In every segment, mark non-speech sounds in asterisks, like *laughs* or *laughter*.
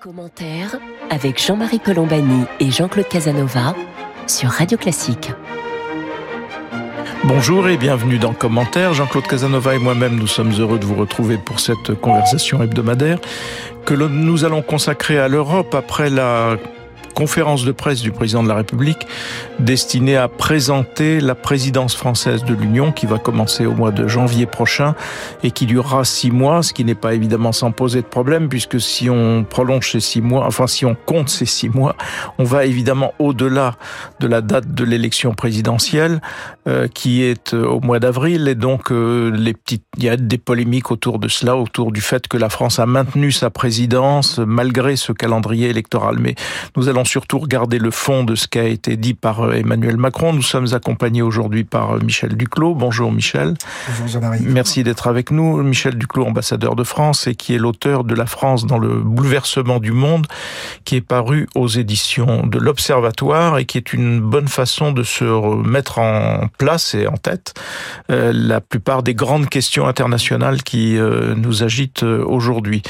Commentaire avec Jean-Marie Colombani et Jean-Claude Casanova sur Radio Classique. Bonjour et bienvenue dans Commentaire. Jean-Claude Casanova et moi-même, nous sommes heureux de vous retrouver pour cette conversation hebdomadaire que nous allons consacrer à l'Europe après la conférence de presse du président de la République destinée à présenter la présidence française de l'Union qui va commencer au mois de janvier prochain et qui durera six mois, ce qui n'est pas évidemment sans poser de problème puisque si on prolonge ces six mois, enfin si on compte ces six mois, on va évidemment au-delà de la date de l'élection présidentielle euh, qui est euh, au mois d'avril et donc euh, les petites, il y a des polémiques autour de cela, autour du fait que la France a maintenu sa présidence malgré ce calendrier électoral. Mais nous allons surtout regarder le fond de ce qui a été dit par euh, Emmanuel Macron. Nous sommes accompagnés aujourd'hui par euh, Michel Duclos. Bonjour Michel. Bonjour Jean-Marie. Merci d'être avec nous. Michel Duclos, ambassadeur de France et qui est l'auteur de La France dans le bouleversement du monde, qui est paru aux éditions de l'Observatoire et qui est une bonne façon de se mettre en place et en tête euh, la plupart des grandes questions internationales qui nous agitent aujourd'hui.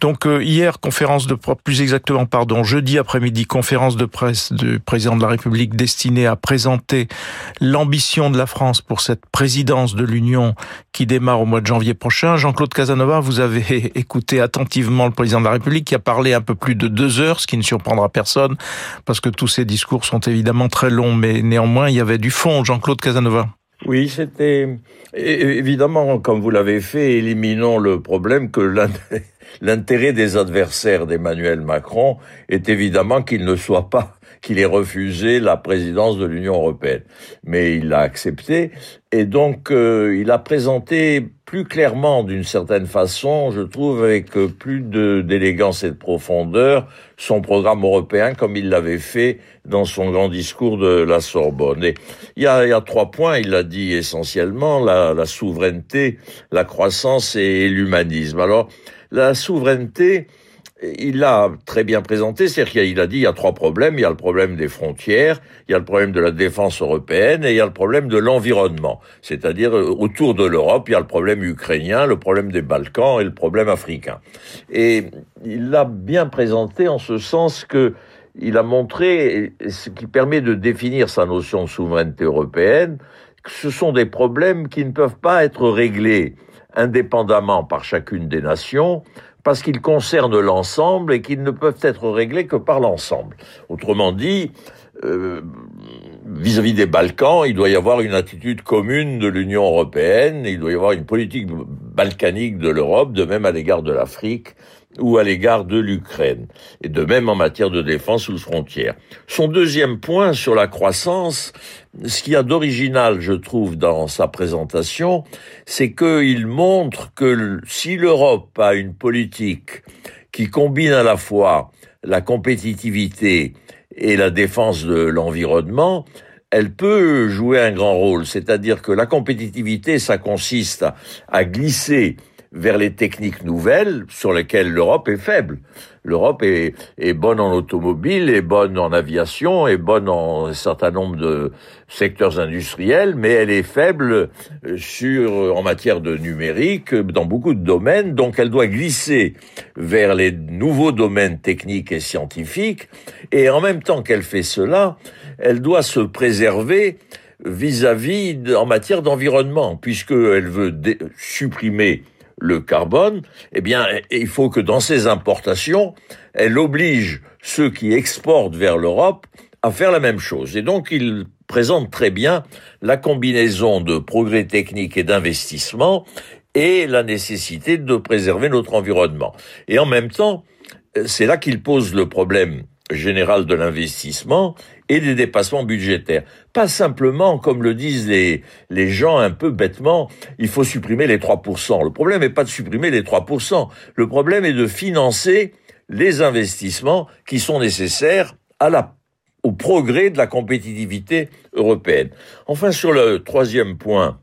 Donc hier, conférence de plus exactement, pardon, jeudi après-midi, conférence de presse du président de la République destinée à présenter l'ambition de la France pour cette présidence de l'Union qui démarre au mois de janvier prochain. Jean-Claude Casanova, vous avez *laughs* écouté attentivement le président de la République qui a parlé un peu plus de deux heures, ce qui ne surprendra personne parce que tous ces discours sont évidemment très longs, mais néanmoins il y avait du fond. Jean-Claude Casanova. Oui, c'était évidemment, comme vous l'avez fait, éliminons le problème que l'intérêt des adversaires d'Emmanuel Macron est évidemment qu'il ne soit pas *laughs* qu'il ait refusé la présidence de l'Union européenne. Mais il l'a accepté et donc euh, il a présenté plus clairement d'une certaine façon, je trouve, avec plus d'élégance et de profondeur, son programme européen comme il l'avait fait dans son grand discours de la Sorbonne. Et il y a, trois points, il a dit essentiellement, la, la souveraineté, la croissance et l'humanisme. Alors, la souveraineté, il l'a très bien présenté, c'est-à-dire qu'il a dit il y a trois problèmes, il y a le problème des frontières, il y a le problème de la défense européenne et il y a le problème de l'environnement. C'est-à-dire euh, autour de l'Europe, il y a le problème ukrainien, le problème des Balkans et le problème africain. Et il l'a bien présenté en ce sens que il a montré ce qui permet de définir sa notion de souveraineté européenne, que ce sont des problèmes qui ne peuvent pas être réglés indépendamment par chacune des nations, parce qu'ils concernent l'ensemble et qu'ils ne peuvent être réglés que par l'ensemble. Autrement dit, euh, vis-à-vis des Balkans, il doit y avoir une attitude commune de l'Union européenne, il doit y avoir une politique balkanique de l'Europe, de même à l'égard de l'Afrique ou à l'égard de l'Ukraine, et de même en matière de défense ou de frontières. Son deuxième point sur la croissance, ce qu'il y a d'original, je trouve, dans sa présentation, c'est qu'il montre que si l'Europe a une politique qui combine à la fois la compétitivité et la défense de l'environnement, elle peut jouer un grand rôle. C'est-à-dire que la compétitivité, ça consiste à glisser vers les techniques nouvelles sur lesquelles l'Europe est faible. L'Europe est, est, bonne en automobile, est bonne en aviation, est bonne en un certain nombre de secteurs industriels, mais elle est faible euh, sur, en matière de numérique, dans beaucoup de domaines, donc elle doit glisser vers les nouveaux domaines techniques et scientifiques, et en même temps qu'elle fait cela, elle doit se préserver vis-à-vis en matière d'environnement, puisqu'elle veut supprimer le carbone, eh bien, il faut que dans ses importations, elle oblige ceux qui exportent vers l'Europe à faire la même chose. Et donc, il présente très bien la combinaison de progrès techniques et d'investissement et la nécessité de préserver notre environnement. Et en même temps, c'est là qu'il pose le problème général de l'investissement et des dépassements budgétaires. Pas simplement, comme le disent les, les gens un peu bêtement, il faut supprimer les 3%. Le problème n'est pas de supprimer les 3%. Le problème est de financer les investissements qui sont nécessaires au progrès de la compétitivité européenne. Enfin, sur le troisième point,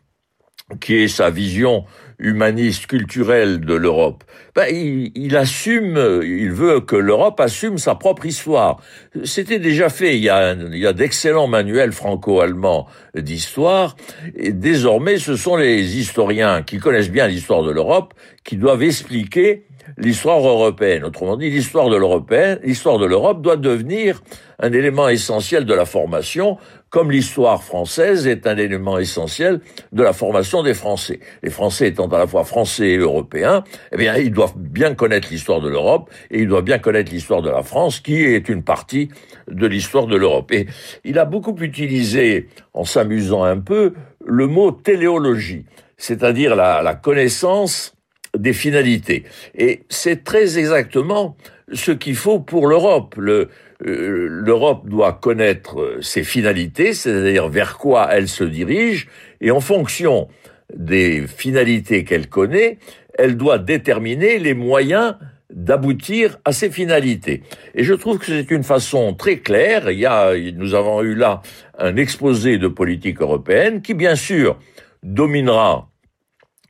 qui est sa vision humaniste, culturelle de l'Europe. Ben, il, il, assume, il veut que l'Europe assume sa propre histoire. C'était déjà fait. Il y a, il y a d'excellents manuels franco-allemands d'histoire. Et désormais, ce sont les historiens qui connaissent bien l'histoire de l'Europe qui doivent expliquer l'histoire européenne. Autrement dit, l'histoire de l'européenne, l'histoire de l'Europe doit devenir un élément essentiel de la formation, comme l'histoire française est un élément essentiel de la formation des Français. Les Français étant à la fois français et européens, eh bien, ils doivent bien connaître l'histoire de l'Europe et ils doivent bien connaître l'histoire de la France, qui est une partie de l'histoire de l'Europe. Et il a beaucoup utilisé, en s'amusant un peu, le mot téléologie, c'est-à-dire la, connaissance des finalités. Et c'est très exactement ce qu'il faut pour l'Europe. Le, euh, l'Europe doit connaître ses finalités, c'est-à-dire vers quoi elle se dirige, et en fonction des finalités qu'elle connaît, elle doit déterminer les moyens d'aboutir à ces finalités. Et je trouve que c'est une façon très claire. Il y a, nous avons eu là un exposé de politique européenne qui, bien sûr, dominera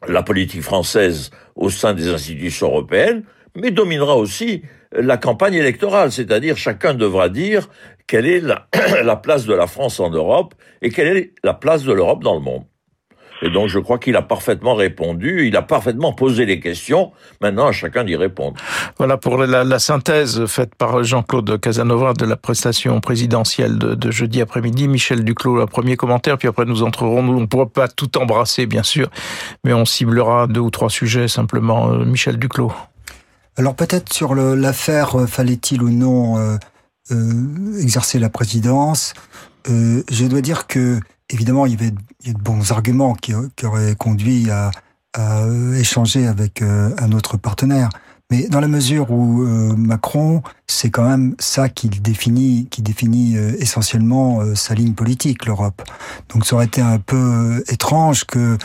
la politique française au sein des institutions européennes, mais dominera aussi la campagne électorale, c'est-à-dire chacun devra dire quelle est *clears throat* la, place de la France en Europe et quelle est la place de l'Europe dans le monde. Et donc je crois qu'il a parfaitement répondu, il a parfaitement posé les questions, maintenant à chacun d'y répondre. Voilà pour la, synthèse faite par Jean-Claude Casanova de la prestation présidentielle de, jeudi après-midi. Michel Duclos, un premier commentaire, puis après nous entrerons, on ne pourra pas tout embrasser bien sûr, mais on ciblera deux ou trois sujets simplement. Euh, Michel Duclos. Alors peut-être sur l'affaire, euh, fallait-il ou non euh, euh, exercer la présidence Je dois dire que évidemment il y avait de bons arguments qui, auraient conduit à échanger avec un autre partenaire. Mais dans la mesure où euh, Macron, c'est quand même ça qui définit, qui définit euh, essentiellement euh, sa ligne politique, l'Europe. Donc ça aurait été un peu étrange que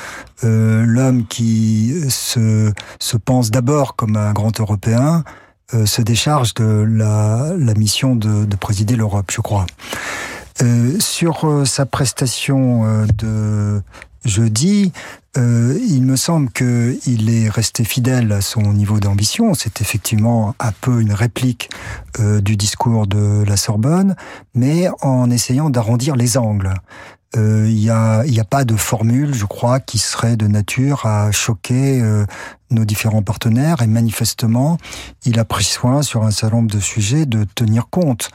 l'homme qui se, se pense d'abord comme un grand Européen se décharge de la, la mission de, de présider l'Europe, je crois. sur sa prestation de jeudi, euh, il me semble qu'il est resté fidèle à son niveau d'ambition. C'est effectivement un peu une réplique euh, du discours de la Sorbonne, mais en essayant d'arrondir les angles. Euh, il n'y a, a, pas de formule, je crois, qui serait de nature à choquer euh, nos différents partenaires. Et manifestement, il a pris soin sur un certain nombre de sujets de tenir compte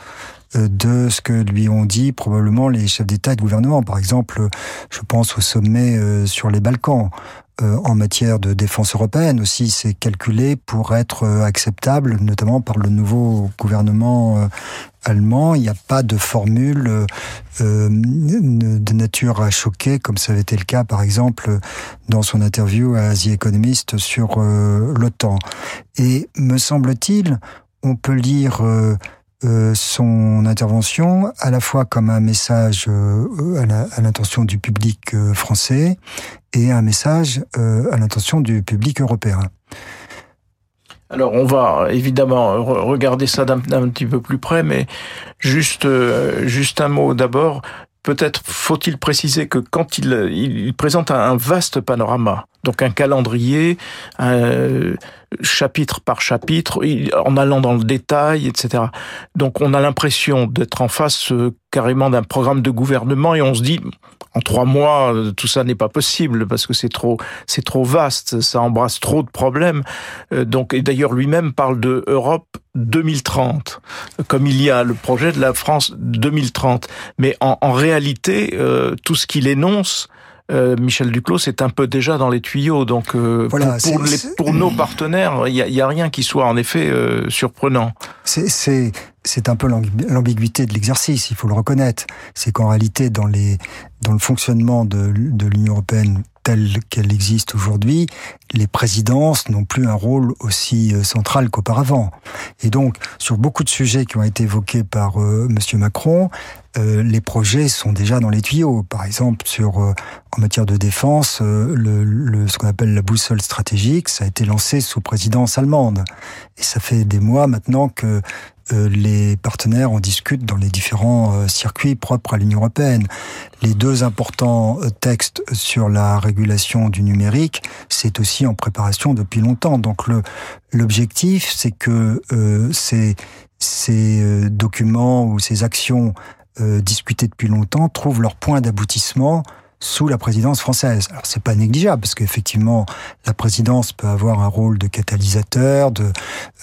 euh, de ce que lui ont dit probablement les chefs d'État et de gouvernement. Par exemple, je pense au sommet euh, sur les Balkans. Euh, en matière de défense européenne aussi, c'est calculé pour être acceptable, notamment par le nouveau gouvernement allemand. Il n'y a pas de formule de nature à choquer, comme ça avait été le cas, par exemple, dans son interview à Asie Economist sur l'OTAN. Et me semble-t-il, on peut lire euh, son intervention à la fois comme un message euh, à l'intention du public euh, français et un message à l'intention du public européen. Alors on va évidemment regarder ça d'un petit peu plus près, mais juste juste un mot d'abord. Peut-être faut-il préciser que quand il, il présente un vaste panorama, donc un calendrier, un, chapitre par chapitre, en allant dans le détail, etc. Donc on a l'impression d'être en face euh, carrément d'un programme de gouvernement et on se dit en trois mois euh, tout ça n'est pas possible parce que c'est trop c'est trop vaste, ça embrasse trop de problèmes. Euh, donc et d'ailleurs lui-même parle de Europe 2030, comme il y a le projet de la France 2030. Mais en réalité, tout ce qu'il énonce euh, Michel Duclos c'est un peu déjà dans les tuyaux. Donc euh, voilà, pour, les, pour, nos partenaires, il n'y a, a, rien qui soit en effet euh, surprenant. C'est c'est un peu l'ambiguïté de l'exercice, il faut le reconnaître. C'est qu'en réalité, dans, les, dans le fonctionnement de, de l'Union européenne telle qu'elle existe aujourd'hui, les présidences n'ont plus un rôle aussi euh, central qu'auparavant. Et donc, sur beaucoup de sujets qui ont été évoqués par euh, Monsieur Macron, euh, les projets sont déjà dans les tuyaux. Par exemple, sur euh, en matière de défense, le, le, ce qu'on appelle la boussole stratégique, ça a été lancé sous présidence allemande. Et ça fait des mois maintenant que euh, les partenaires en discutent dans les différents euh, circuits propres à l'Union européenne. Les deux importants euh, textes sur la régulation du numérique, c'est aussi en préparation depuis longtemps. Donc l'objectif, c'est que ces, ces documents ou ces actions discutées depuis longtemps trouvent leur point d'aboutissement sous la présidence française. Alors c'est pas négligeable parce qu'effectivement la présidence peut avoir un rôle de catalysateur, de,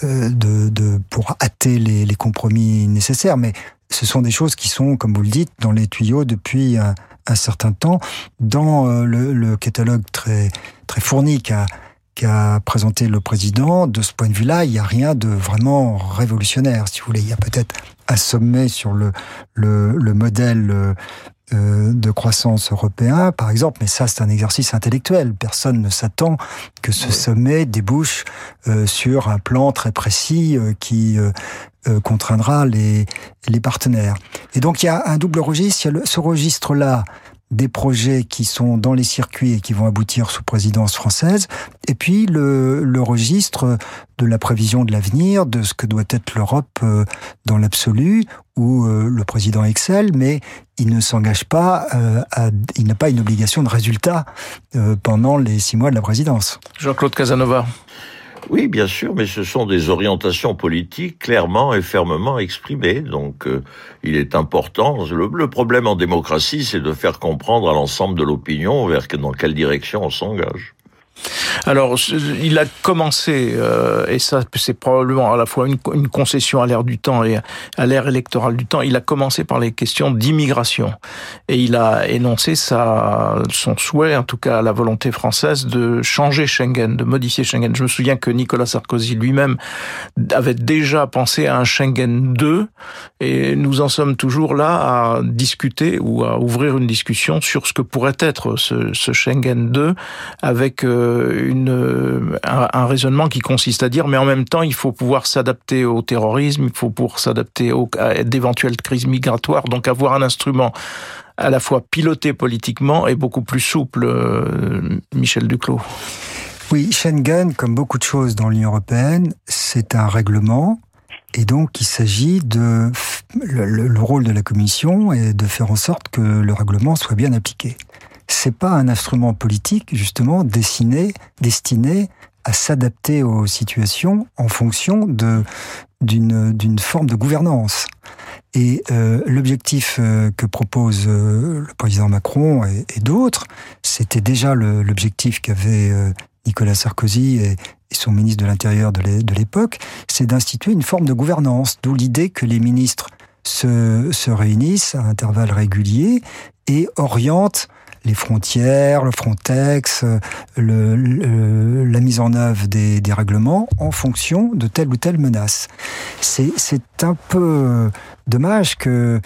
euh, de, de pour hâter les, les, compromis nécessaires, mais ce sont des choses qui sont, comme vous le dites, dans les tuyaux depuis un, un certain temps. Dans euh, le, le, catalogue très très fourni qu'a qu'a présenté le président, de ce point de vue-là, il n'y a rien de vraiment révolutionnaire, si vous voulez. Il y a peut-être un sommet sur le, le, le modèle euh, euh, de croissance européen, par exemple, mais ça c'est un exercice intellectuel. Personne ne s'attend que ce sommet débouche euh, sur un plan très précis euh, qui contraindra les, les partenaires. Et donc il y a un double registre. Il y a ce registre-là des projets qui sont dans les circuits et qui vont aboutir sous présidence française, et puis le, le registre de la prévision de l'avenir, de ce que doit être l'Europe euh, dans l'absolu, où euh, le président excelle, mais il ne s'engage pas, euh, à, il n'a pas une obligation de résultat pendant les six mois de la présidence. Jean-Claude Casanova. Oui, bien sûr, mais ce sont des orientations politiques clairement et fermement exprimées. Donc, euh, il est important. Le, le, problème en démocratie, c'est de faire comprendre à l'ensemble de l'opinion vers dans quelle direction on s'engage. Alors, il a commencé, euh, et ça c'est probablement à la fois une, concession à l'ère du temps et à l'ère électorale du temps, il a commencé par les questions d'immigration. Et il a énoncé sa, son souhait, en tout cas la volonté française, de changer Schengen, de modifier Schengen. Je me souviens que Nicolas Sarkozy lui-même avait déjà pensé à un Schengen 2, et nous en sommes toujours là à discuter ou à ouvrir une discussion sur ce que pourrait être ce, ce Schengen 2 avec... Euh, une, un, un, raisonnement qui consiste à dire, mais en même temps, il faut pouvoir s'adapter au terrorisme, il faut pouvoir s'adapter à d'éventuelles crises migratoires, donc avoir un instrument à la fois piloté politiquement et beaucoup plus souple, euh, Michel Duclos. Oui, Schengen, comme beaucoup de choses dans l'Union européenne, c'est un règlement. Et donc, il s'agit de le, le, rôle de la Commission est de faire en sorte que le règlement soit bien appliqué c'est pas un instrument politique justement destiné, destiné à s'adapter aux situations en fonction de d'une forme de gouvernance. Et euh, l'objectif euh, que propose euh, le président Macron et, d'autres, c'était déjà l'objectif qu'avait Nicolas Sarkozy et, et son ministre de l'Intérieur de l'époque, c'est d'instituer une forme de gouvernance, d'où l'idée que les ministres se, se réunissent à intervalles réguliers et orientent les frontières, le Frontex, le, le, la mise en œuvre des, des, règlements en fonction de telle ou telle menace. C'est un peu dommage que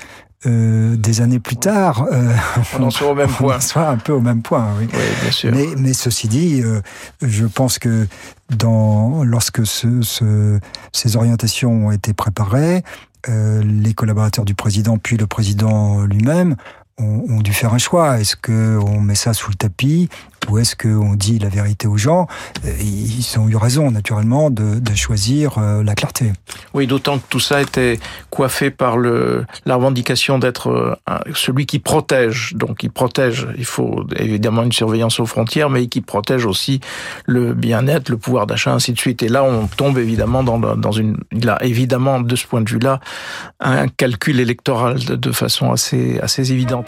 euh, des années plus tard, euh, on en soit au même *laughs* point. soit un peu au même point, oui. oui bien sûr. Mais, mais ceci dit, euh, je pense que dans, lorsque ce, ce, ces orientations ont été préparées, euh, les collaborateurs du président puis le président lui-même ont, ont, dû faire un choix. Est-ce qu'on met ça sous le tapis ou est-ce qu'on dit la vérité aux gens euh, Ils ont eu raison, naturellement, de, choisir euh, la clarté. Oui, d'autant que tout ça était coiffé par le, la revendication d'être euh, celui qui protège. Donc, il protège, il faut évidemment une surveillance aux frontières, mais qui protège aussi le bien-être, le pouvoir d'achat, ainsi de suite. Et là, on tombe évidemment dans, dans une... Il a évidemment, de ce point de vue-là, un calcul électoral de, de façon assez, assez évidente.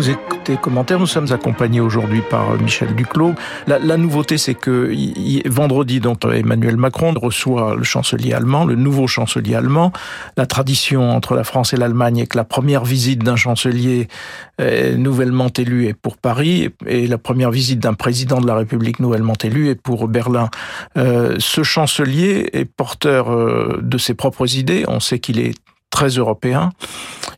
Vous écoutez commentaires, nous sommes accompagnés aujourd'hui par Michel Duclos. La, la nouveauté, c'est que vendredi, donc, Emmanuel Macron reçoit le chancelier allemand, le nouveau chancelier allemand. La tradition entre la France et l'Allemagne est que la première visite d'un chancelier euh, nouvellement élu est pour Paris et la première visite d'un président de la République nouvellement élu est pour Berlin. Euh, ce chancelier est porteur euh, de ses propres idées. On sait qu'il est très européen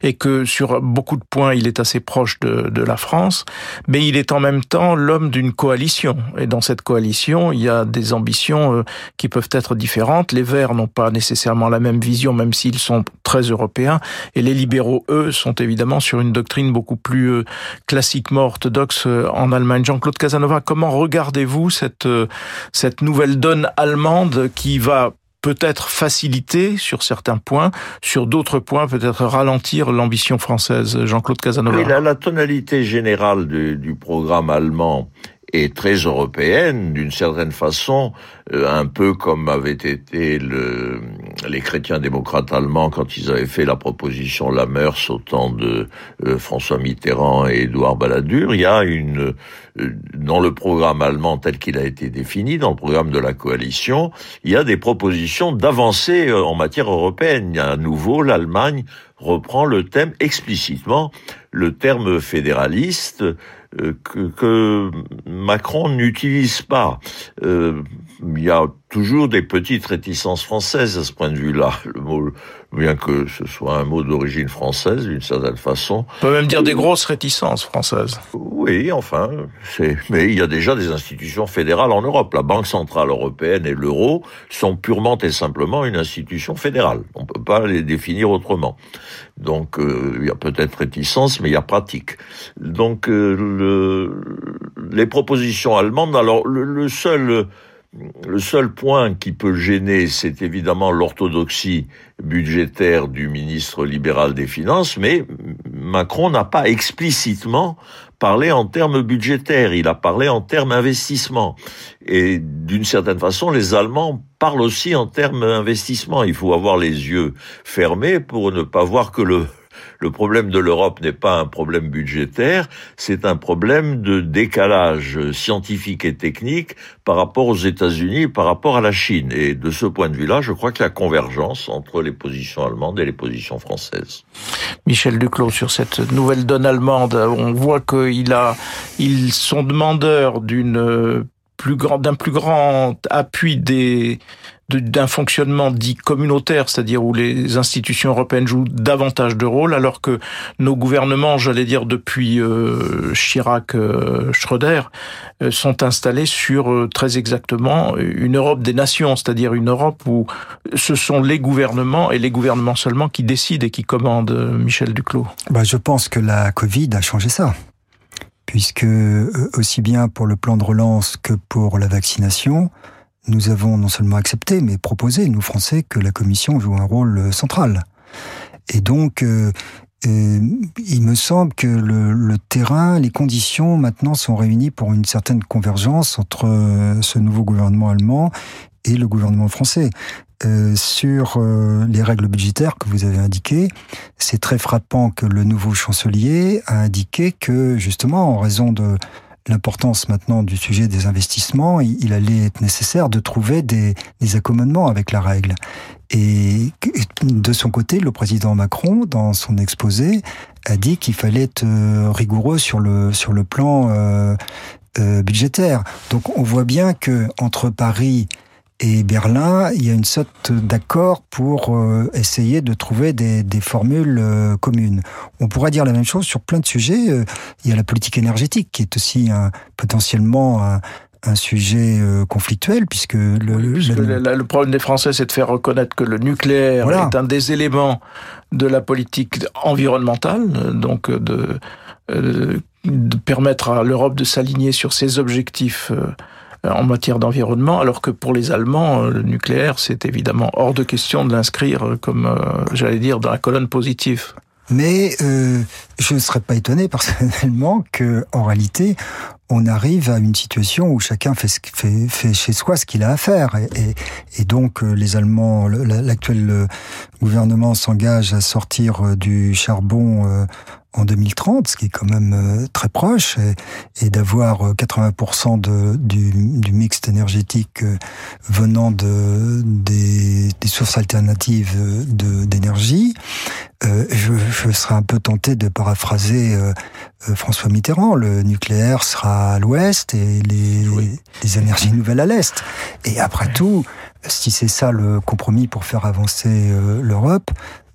et que sur beaucoup de points il est assez proche de, de la France, mais il est en même temps l'homme d'une coalition. Et dans cette coalition, il y a des ambitions euh, qui peuvent être différentes. Les Verts n'ont pas nécessairement la même vision, même s'ils sont très européens, et les libéraux, eux, sont évidemment sur une doctrine beaucoup plus euh, classiquement orthodoxe euh, en Allemagne. Jean-Claude Casanova, comment regardez-vous cette, cette nouvelle donne allemande qui va peut-être faciliter sur certains points, sur d'autres points peut-être ralentir l'ambition française. Jean-Claude Casanova. Oui, la, tonalité générale du programme allemand est très européenne d'une certaine façon, euh, un peu comme avait été le, les chrétiens démocrates allemands quand ils avaient fait la proposition Lamers au temps de euh, François Mitterrand et Édouard Balladur, il y a une euh, dans le programme allemand tel qu'il a été défini, dans le programme de la coalition, il y a des propositions d'avancée euh, en matière européenne. À nouveau, l'Allemagne reprend le thème explicitement, le terme fédéraliste que, que Macron n'utilise pas. Euh, il y a toujours des petites réticences françaises à ce point de vue-là. Le mot, bien que ce soit un mot d'origine française, d'une certaine façon. On peut même dire des grosses réticences françaises. Oui, enfin, c'est. Mais il y a déjà des institutions fédérales en Europe. La Banque centrale européenne et l'euro sont purement et simplement une institution fédérale. On peut pas les définir autrement. Donc, euh, il y a peut-être réticence, mais il y a pratique. Donc, euh, le, les propositions allemandes. Alors, le, le seul le seul point qui peut gêner, c'est évidemment l'orthodoxie budgétaire du ministre libéral des Finances, mais Macron n'a pas explicitement parlé en termes budgétaires, il a parlé en termes investissement. Et d'une certaine façon, les Allemands parlent aussi en termes investissement. Il faut avoir les yeux fermés pour ne pas voir que le, le problème de l'Europe n'est pas un problème budgétaire, c'est un problème de décalage scientifique et technique par rapport aux États-Unis, par rapport à la Chine. Et de ce point de vue-là, je crois qu'il y a convergence entre les positions allemandes et les positions françaises. Michel Duclos, sur cette nouvelle donne allemande, on voit qu'ils a, ils sont demandeurs d'une plus grand, d'un plus grand appui des, d'un fonctionnement dit communautaire, c'est-à-dire où les institutions européennes jouent davantage de rôle, alors que nos gouvernements, j'allais dire depuis euh, Chirac, euh, Schröder, euh, sont installés sur euh, très exactement une Europe des nations, c'est-à-dire une Europe où ce sont les gouvernements et les gouvernements seulement qui décident et qui commandent. Michel Duclos. Bah, je pense que la Covid a changé ça puisque aussi bien pour le plan de relance que pour la vaccination, nous avons non seulement accepté, mais proposé, nous Français, que la Commission joue un rôle euh, central. Et donc, euh, euh, il me semble que le, le, terrain, les conditions maintenant sont réunies pour une certaine convergence entre ce nouveau gouvernement allemand et le gouvernement français. Euh, sur les règles budgétaires que vous avez indiquées, c'est très frappant que le nouveau chancelier a indiqué que justement en raison de l'importance maintenant du sujet des investissements, il, allait être nécessaire de trouver des, des, accommodements avec la règle. Et de son côté, le président Macron, dans son exposé, a dit qu'il fallait être euh, rigoureux sur le sur le plan euh, euh, budgétaire. Donc on voit bien que entre Paris et Berlin, il y a une sorte d'accord pour euh, essayer de trouver des, des formules euh, communes. On pourrait dire la même chose sur plein de sujets. Euh, il y a la politique énergétique qui est aussi un, potentiellement un, un sujet conflictuel puisque le, le, le, problème des Français c'est de faire reconnaître que le nucléaire est un des éléments de la politique environnementale donc de, de permettre à l'Europe de s'aligner sur ses objectifs en matière d'environnement, alors que pour les Allemands, euh, le nucléaire, c'est évidemment hors de question de l'inscrire euh, comme, j'allais dire, dans la colonne positive. Mais euh, je ne serais pas étonné personnellement *laughs* que, en réalité, on arrive à une situation où chacun fait, chez soi ce qu'il a à faire. Et donc, les Allemands, l'actuel gouvernement s'engage à sortir du charbon en 2030, ce qui est quand même euh, très proche, et, et d'avoir 80% euh, de, du, du mix énergétique euh, venant de, des, des sources alternatives d'énergie. Euh, je, je, serais un peu tenté de paraphraser euh, François Mitterrand. Le nucléaire sera à l'ouest et les, les, énergies nouvelles à l'est. Et après tout, si c'est ça le compromis pour faire avancer euh, l'Europe,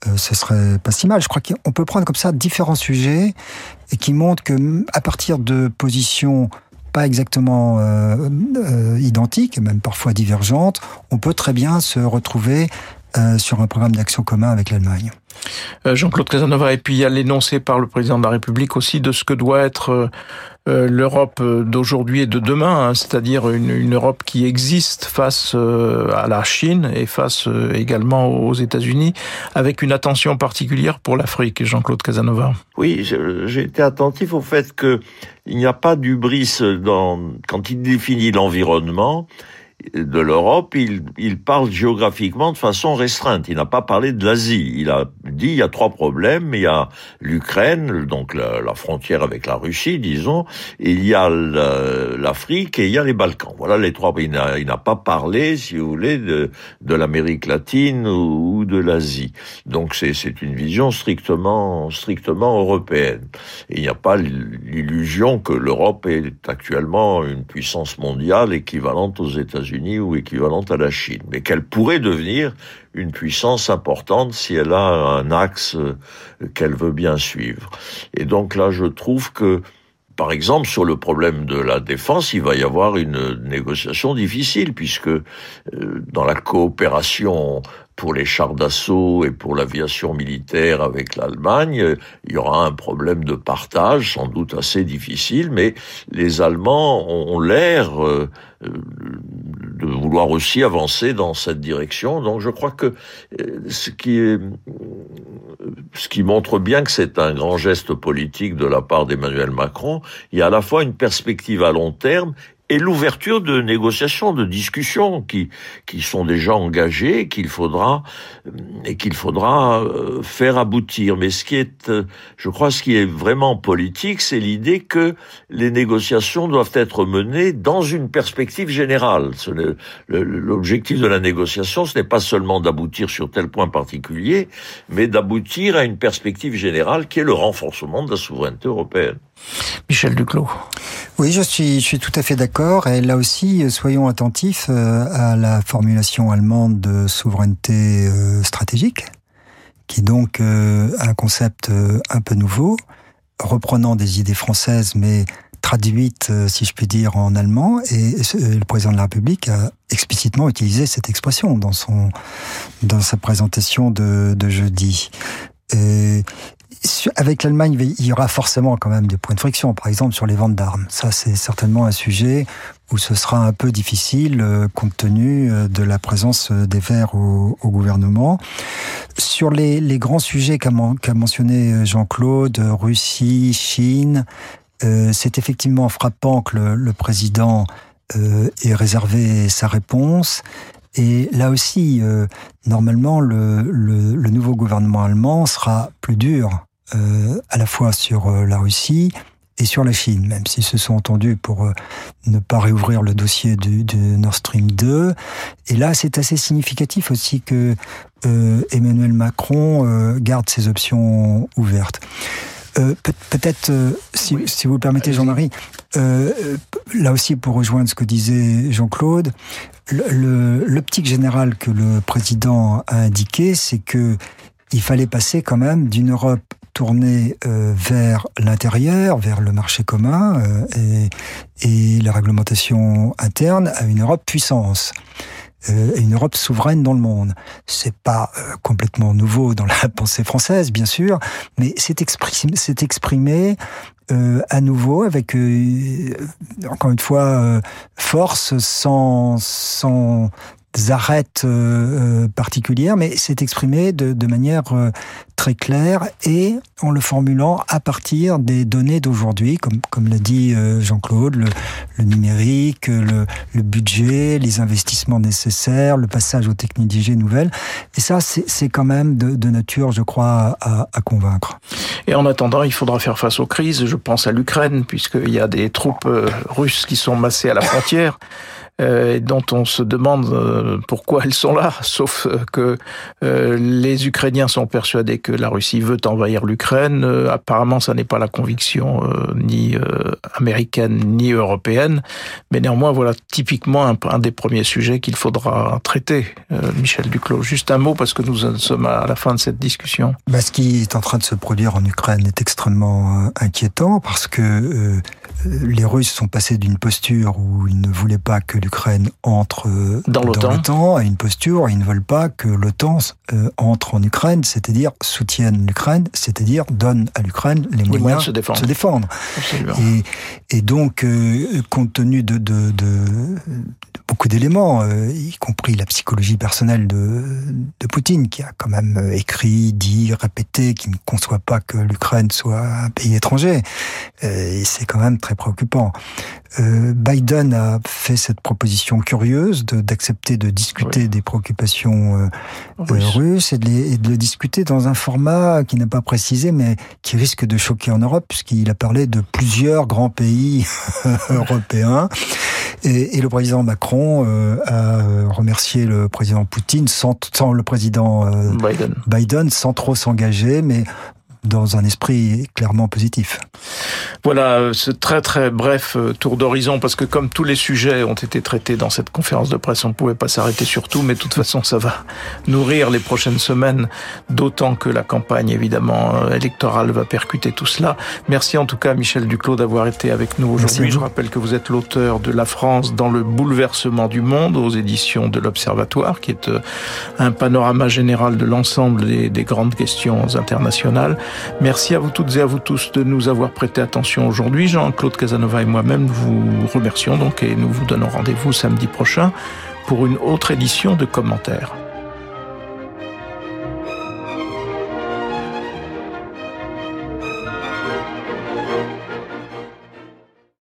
euh, ce serait pas si mal. Je crois qu'on peut prendre comme ça différents sujets et qui montrent que à partir de positions pas exactement euh, euh, identiques, même parfois divergentes, on peut très bien se retrouver sur un programme d'action commun avec l'Allemagne. Jean-Claude Casanova, et puis il y a l'énoncé par le président de la République aussi de ce que doit être l'Europe d'aujourd'hui et de demain, hein, c'est-à-dire une, Europe qui existe face à la Chine et face également aux États-Unis, avec une attention particulière pour l'Afrique. Jean-Claude Casanova. Oui, j'ai été attentif au fait que il n'y a pas d'ubris quand il définit l'environnement de l'Europe, il, il parle géographiquement de façon restreinte. Il n'a pas parlé de l'Asie. Il a dit il y a trois problèmes. Il y a l'Ukraine, donc la, frontière avec la Russie, disons. Il y a l'Afrique et il y a les Balkans. Voilà les trois. Il n'a pas parlé, si vous voulez, de, de l'Amérique latine ou, de l'Asie. Donc c'est une vision strictement strictement européenne. Il n'y a pas l'illusion que l'Europe est actuellement une puissance mondiale équivalente aux États-Unis ou équivalente à la Chine, mais qu'elle pourrait devenir une puissance importante si elle a un axe euh, qu'elle veut bien suivre. Et donc là, je trouve que par exemple, sur le problème de la défense, il va y avoir une négociation difficile, puisque euh, dans la coopération pour les chars d'assaut et pour l'aviation militaire avec l'Allemagne, il y aura un problème de partage, sans doute assez difficile, mais les Allemands ont l'air euh, de vouloir aussi avancer dans cette direction. Donc je crois que euh, ce qui est, ce qui montre bien que c'est un grand geste politique de la part d'Emmanuel Macron, il y a à la fois une perspective à long terme et l'ouverture de négociations, de discussions qui qui sont déjà engagées, qu'il faudra et qu'il faudra euh, faire aboutir. Mais ce qui est, euh, je crois, ce qui est vraiment politique, c'est l'idée que les négociations doivent être menées dans une perspective générale. L'objectif de la négociation, ce n'est pas seulement d'aboutir sur tel point particulier, mais d'aboutir à une perspective générale qui est le renforcement de la souveraineté européenne. Michel Duclos. Oui, je suis, je suis tout à fait d'accord. Et là aussi, soyons attentifs euh, à la formulation allemande de souveraineté euh, stratégique, qui est donc euh, un concept un peu nouveau, reprenant des idées françaises, mais traduites, si je puis dire, en allemand. Et le président de la République a explicitement utilisé cette expression dans son dans sa présentation de, de jeudi. Et avec l'Allemagne, il y aura forcément quand même des points de friction, par exemple sur les ventes d'armes. Ça, c'est certainement un sujet où ce sera un peu difficile euh, compte tenu euh, de la présence euh, des Verts au, gouvernement. Sur les, grands sujets qu'a mentionné Jean-Claude, Russie, Chine, c'est effectivement frappant que le, président ait réservé sa réponse. Et là aussi, normalement, le, nouveau gouvernement allemand sera plus dur à la fois sur euh, la Russie et sur la Chine, même s'ils se sont entendus pour euh, ne pas réouvrir le dossier du, de Nord Stream 2. Et là, c'est assez significatif aussi que Emmanuel Macron garde ses options ouvertes. Peut-être, si, si, vous le permettez, Jean-Marie, là aussi pour rejoindre ce que disait Jean-Claude, l'optique générale que le président a indiqué, c'est que il fallait passer quand même d'une Europe tourner euh, vers l'intérieur, vers le marché commun euh, et, la réglementation interne à une Europe puissance. Euh, une Europe souveraine dans le monde. C'est pas complètement nouveau dans la *laughs* pensée française, bien sûr, mais c'est exprimé, exprimé à nouveau avec encore une fois force sans sans arêtes euh, euh, particulières, mais c'est exprimé de, manière euh, très claire et en le formulant à partir des données d'aujourd'hui, comme, comme l'a dit Jean-Claude, le, numérique, le, budget, les investissements nécessaires, le passage aux techniques d'IG nouvelles. Et ça, c'est quand même de, nature, je crois, à, convaincre. Et en attendant, il faudra faire face aux crises. Je pense à l'Ukraine, puisqu'il y a des troupes russes qui sont massées à la frontière. Euh, dont on se demande euh, pourquoi elles sont là, sauf euh, que les Ukrainiens sont persuadés que la Russie veut envahir l'Ukraine. apparemment, ça n'est pas la conviction ni américaine ni européenne, mais néanmoins, voilà typiquement un, des premiers sujets qu'il faudra traiter. Michel Duclos, juste un mot parce que nous sommes à la fin de cette discussion. Bah, ce qui est en train de se produire en Ukraine est extrêmement inquiétant parce que les Russes sont passés d'une posture où ils ne voulaient pas que l'Ukraine entre euh, dans l'OTAN. à une posture où ils ne veulent pas que l'OTAN euh, entre en Ukraine, c'est-à-dire soutienne l'Ukraine, c'est-à-dire donne à l'Ukraine les, moyens, de se défendre. Et, donc, euh, compte tenu de, de, de, beaucoup d'éléments, y compris la psychologie personnelle de, de Poutine, qui a quand même écrit, dit, répété qu'il ne conçoit pas que l'Ukraine soit un pays étranger, et c'est quand même très préoccupant. Euh, Biden a fait cette proposition curieuse d'accepter de, discuter des préoccupations euh, euh, russes et de, et de, le discuter dans un format qui n'a pas précisé, mais qui risque de choquer en Europe, puisqu'il a parlé de plusieurs grands pays *laughs* européens. Et, et, le président Macron euh, a remercié le président Poutine sans, sans le président Biden. Biden sans trop s'engager, mais dans un esprit clairement positif. Voilà, ce très très bref euh, tour d'horizon, parce que comme tous les sujets ont été traités dans cette conférence de presse, on ne pouvait pas s'arrêter sur tout, mais de toute façon, ça va *laughs* nourrir les prochaines semaines, d'autant que la campagne, évidemment, euh, électorale va percuter tout cela. Merci en tout cas, Michel Duclos, d'avoir été avec nous aujourd'hui. Je rappelle que vous êtes l'auteur de La France dans le bouleversement du monde aux éditions de l'Observatoire, qui est euh, un panorama général de l'ensemble des, des grandes questions internationales. Merci à vous toutes et à vous tous de nous avoir prêté attention aujourd'hui. Jean-Claude Casanova et moi-même vous remercions donc et nous vous donnons rendez-vous samedi prochain pour une autre édition de commentaires.